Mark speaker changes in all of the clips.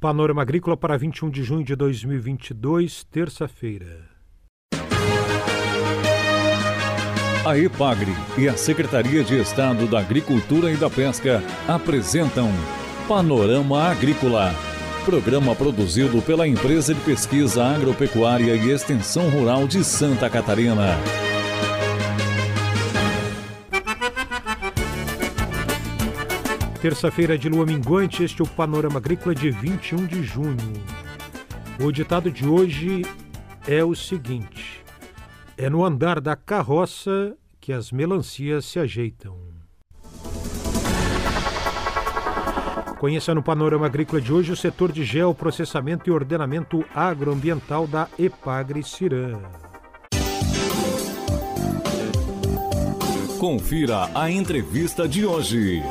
Speaker 1: Panorama Agrícola para 21 de junho de 2022, terça-feira.
Speaker 2: A EPAGRE e a Secretaria de Estado da Agricultura e da Pesca apresentam Panorama Agrícola, programa produzido pela Empresa de Pesquisa Agropecuária e Extensão Rural de Santa Catarina.
Speaker 1: Terça-feira de lua minguante, este é o Panorama Agrícola de 21 de junho. O ditado de hoje é o seguinte: É no andar da carroça que as melancias se ajeitam. Conheça no Panorama Agrícola de hoje o setor de geoprocessamento e ordenamento agroambiental da Epagre Cirã.
Speaker 2: Confira a entrevista de hoje.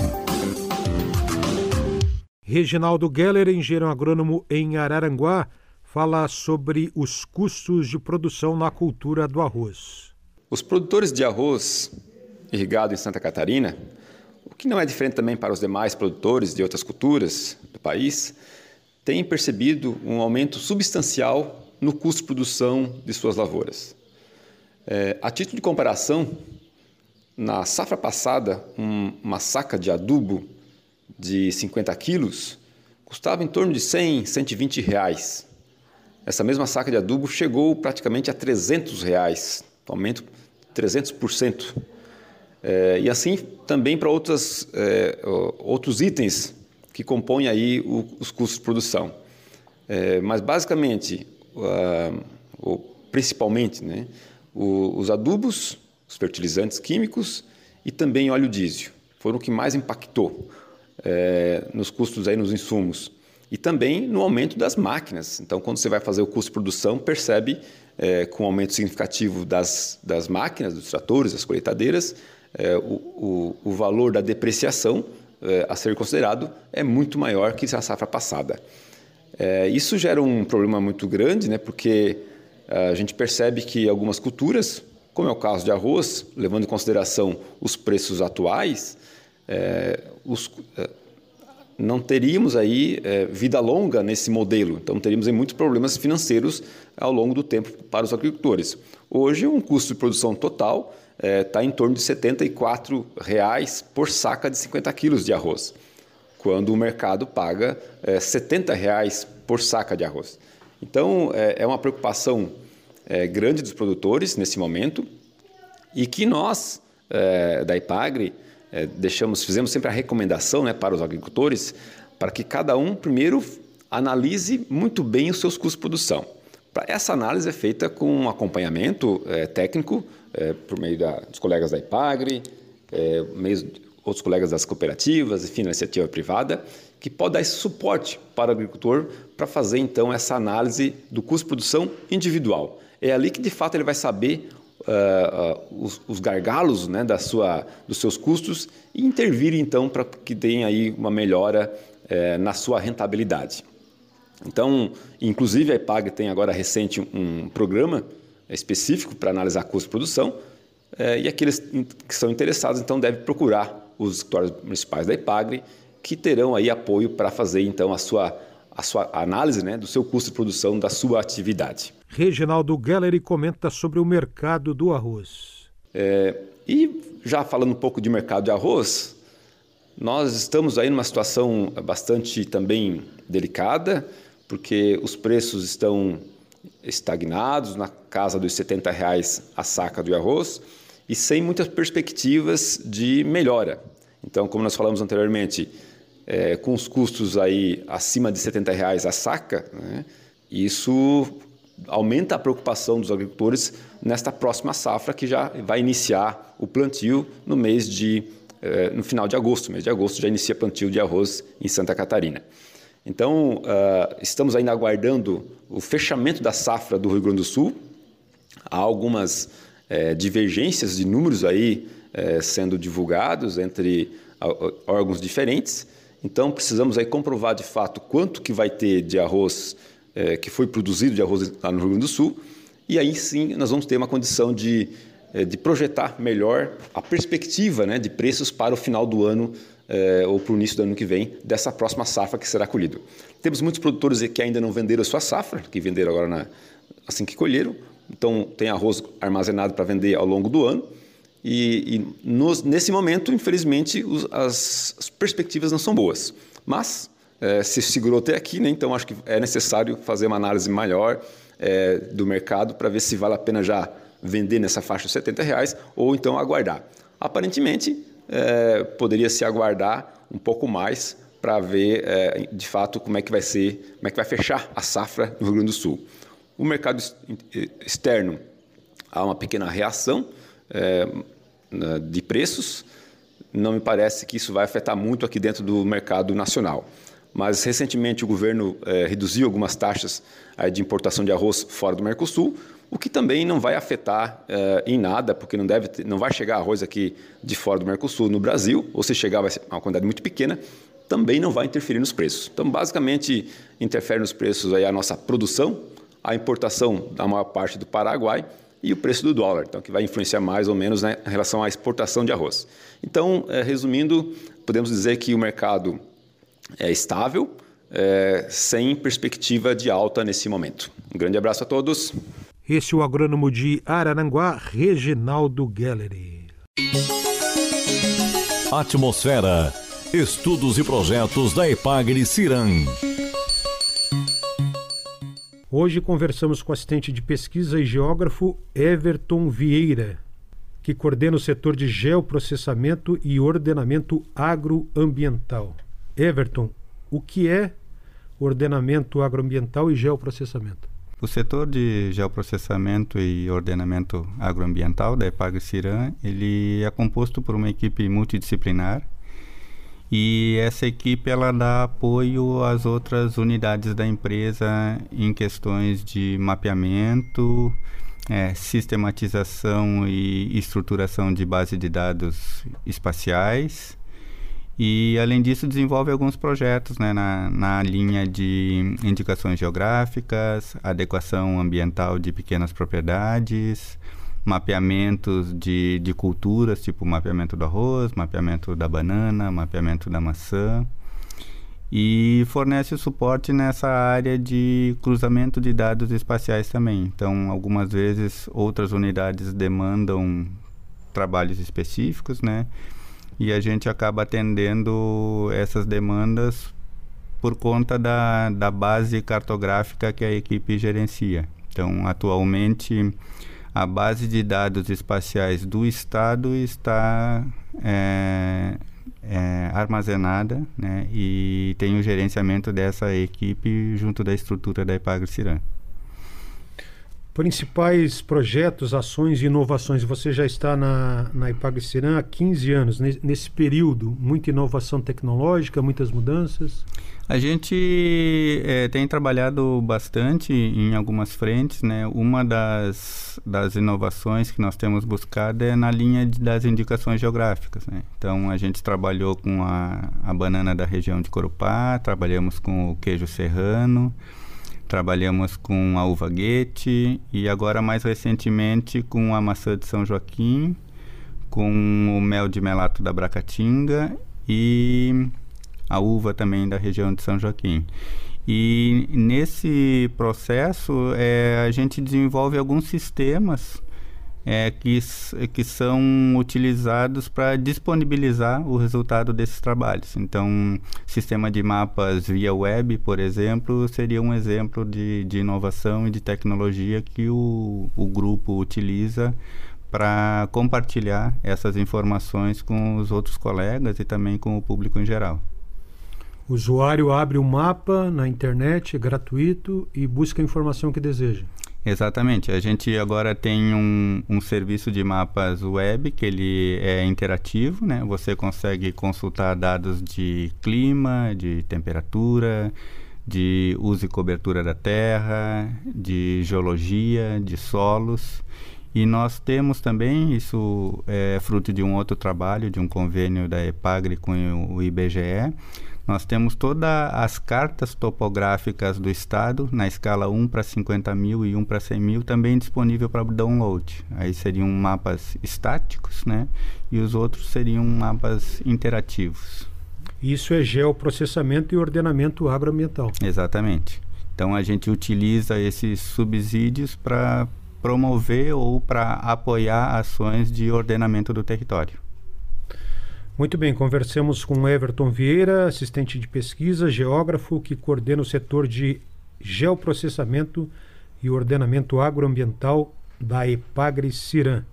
Speaker 1: Reginaldo Geller, engenheiro agrônomo em Araranguá, fala sobre os custos de produção na cultura do arroz.
Speaker 3: Os produtores de arroz irrigado em Santa Catarina, o que não é diferente também para os demais produtores de outras culturas do país, têm percebido um aumento substancial no custo de produção de suas lavouras. É, a título de comparação, na safra passada, um, uma saca de adubo de 50 quilos custava em torno de 100, 120 reais. Essa mesma saca de adubo chegou praticamente a 300 reais, um aumento de 300%. É, e assim também para outras, é, outros itens que compõem aí o, os custos de produção. É, mas basicamente, uh, ou principalmente, né, o, os adubos, os fertilizantes químicos e também óleo diesel foram o que mais impactou é, nos custos aí nos insumos e também no aumento das máquinas. Então, quando você vai fazer o custo de produção, percebe é, com o um aumento significativo das, das máquinas, dos tratores, das colheitadeiras, é, o, o, o, valor da depreciação é, a ser considerado é muito maior que a safra passada. É, isso gera um problema muito grande, né, porque a gente percebe que algumas culturas, como é o caso de arroz, levando em consideração os preços atuais, é, os, é, não teríamos aí é, vida longa nesse modelo. Então teríamos aí, muitos problemas financeiros ao longo do tempo para os agricultores. Hoje, um custo de produção total está é, em torno de 74 reais por saca de 50 quilos de arroz, quando o mercado paga é, 70 reais por saca de arroz. Então, é, é uma preocupação é, grande dos produtores nesse momento e que nós, da IPAGRE, é, deixamos, fizemos sempre a recomendação né, para os agricultores para que cada um primeiro analise muito bem os seus custos de produção. Essa análise é feita com um acompanhamento é, técnico é, por meio da, dos colegas da IPAGRE, é, meio outros colegas das cooperativas, enfim, da iniciativa privada, que pode dar esse suporte para o agricultor para fazer então essa análise do custo de produção individual. É ali que de fato ele vai saber uh, os, os, gargalos né, da sua, dos seus custos e intervir então para que tenha aí uma melhora uh, na sua rentabilidade. Então, inclusive a EPAG tem agora recente um programa específico para analisar custo de produção eh, e aqueles que são interessados então devem procurar os escritórios municipais da EPAGRE que terão aí apoio para fazer então a sua a sua análise né, do seu custo de produção da sua atividade.
Speaker 1: Reginaldo Gelleri comenta sobre o mercado do arroz.
Speaker 3: É, e já falando um pouco de mercado de arroz, nós estamos aí numa situação bastante também delicada, porque os preços estão estagnados na casa dos 70 reais a saca do arroz e sem muitas perspectivas de melhora. Então, como nós falamos anteriormente, é, com os custos aí acima de 70 reais a saca, né, isso aumenta a preocupação dos agricultores nesta próxima safra que já vai iniciar o plantio no mês de é, no final de agosto, mês de agosto já inicia plantio de arroz em Santa Catarina. Então uh, estamos ainda aguardando o fechamento da safra do Rio Grande do Sul. Há algumas é, divergências de números aí é, sendo divulgados entre órgãos diferentes. Então precisamos aí comprovar de fato quanto que vai ter de arroz é, que foi produzido de arroz lá no Rio Grande do Sul e aí sim nós vamos ter uma condição de, é, de projetar melhor a perspectiva né, de preços para o final do ano é, ou para o início do ano que vem dessa próxima safra que será colhida. Temos muitos produtores que ainda não venderam a sua safra, que venderam agora na, assim que colheram, então tem arroz armazenado para vender ao longo do ano. E, e nos, nesse momento, infelizmente, os, as, as, perspectivas não são boas. Mas é, se segurou até aqui, né? então acho que é necessário fazer uma análise maior é, do mercado para ver se vale a pena já vender nessa faixa de 70 reais ou então aguardar. Aparentemente, é, poderia se aguardar um pouco mais para ver é, de fato como é que vai ser, como é que vai fechar a safra no Rio Grande do Sul. O mercado externo há uma pequena reação é, de preços. Não me parece que isso vai afetar muito aqui dentro do mercado nacional. Mas recentemente o governo é, reduziu algumas taxas é, de importação de arroz fora do Mercosul, o que também não vai afetar é, em nada, porque não, deve não vai chegar arroz aqui de fora do Mercosul no Brasil, ou se chegar vai ser uma quantidade muito pequena, também não vai interferir nos preços. Então, basicamente, interfere nos preços aí a nossa produção, a importação da maior parte do Paraguai e o preço do dólar, então que vai influenciar mais ou menos né, em relação à exportação de arroz. Então, resumindo, podemos dizer que o mercado é estável, é, sem perspectiva de alta nesse momento. Um grande abraço a todos.
Speaker 1: Esse é o agrônomo de Araranguá, Reginaldo Gallery.
Speaker 2: Atmosfera. Estudos e projetos da Epagre Ciran.
Speaker 1: Hoje conversamos com o assistente de pesquisa e geógrafo Everton Vieira, que coordena o setor de geoprocessamento e ordenamento agroambiental. Everton, o que é ordenamento agroambiental e geoprocessamento?
Speaker 4: O setor de geoprocessamento e ordenamento agroambiental da Epagre-Ciran, ele é composto por uma equipe multidisciplinar e essa equipe ela dá apoio às outras unidades da empresa em questões de mapeamento, é, sistematização e estruturação de base de dados espaciais. E, além disso, desenvolve alguns projetos né, na, na linha de indicações geográficas, adequação ambiental de pequenas propriedades, mapeamentos de, de culturas, tipo mapeamento do arroz, mapeamento da banana, mapeamento da maçã. E fornece suporte nessa área de cruzamento de dados espaciais também. Então, algumas vezes outras unidades demandam trabalhos específicos, né? E a gente acaba atendendo essas demandas por conta da, da base cartográfica que a equipe gerencia. Então, atualmente, a base de dados espaciais do Estado está é, é, armazenada né, e tem o gerenciamento dessa equipe junto da estrutura da Epagre-Ciran.
Speaker 1: Principais projetos, ações e inovações. Você já está na, na Ipagre-Ciran há 15 anos. Nesse período, muita inovação tecnológica, muitas mudanças?
Speaker 4: A gente é, tem trabalhado bastante em algumas frentes, né? Uma das, das inovações que nós temos buscado é na linha de, das indicações geográficas, né? Então, a gente trabalhou com a, a banana da região de Corupá, trabalhamos com o queijo serrano, trabalhamos com a uva guete e agora, mais recentemente, com a maçã de São Joaquim, com o mel de melato da Bracatinga e a uva também da região de São Joaquim. E nesse processo é, a gente desenvolve alguns sistemas é, que, que são utilizados para disponibilizar o resultado desses trabalhos. Então, sistema de mapas via web, por exemplo, seria um exemplo de, de inovação e de tecnologia que o, o grupo utiliza para compartilhar essas informações com os outros colegas e também com o público em geral.
Speaker 1: O usuário abre o um mapa na internet, é gratuito, e busca a informação que deseja.
Speaker 4: Exatamente. A gente agora tem um, um, serviço de mapas web que ele é interativo, né? Você consegue consultar dados de clima, de temperatura, de uso e cobertura da terra, de geologia, de solos. E nós temos também, isso é fruto de um outro trabalho, de um convênio da EPAGRE com o IBGE, nós temos todas as cartas topográficas do estado na escala 1 para 50 mil e 1 para 100 mil também disponível para download. Aí seriam mapas estáticos, né? E os outros seriam mapas interativos.
Speaker 1: Isso é geoprocessamento e ordenamento agroambiental.
Speaker 4: Exatamente. Então a gente utiliza esses subsídios para promover ou para apoiar ações de ordenamento do território.
Speaker 1: Muito bem, conversamos com Everton Vieira, assistente de pesquisa, geógrafo, que coordena o setor de geoprocessamento e ordenamento agroambiental da EPAGRE Ciran.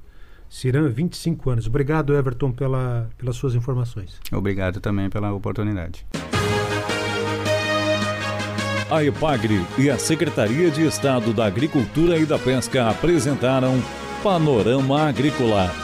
Speaker 1: Ciran, 25 anos. Obrigado, Everton, pela, pelas suas informações.
Speaker 4: Obrigado também pela oportunidade.
Speaker 2: A EPAGRE e a Secretaria de Estado da Agricultura e da Pesca apresentaram Panorama Agrícola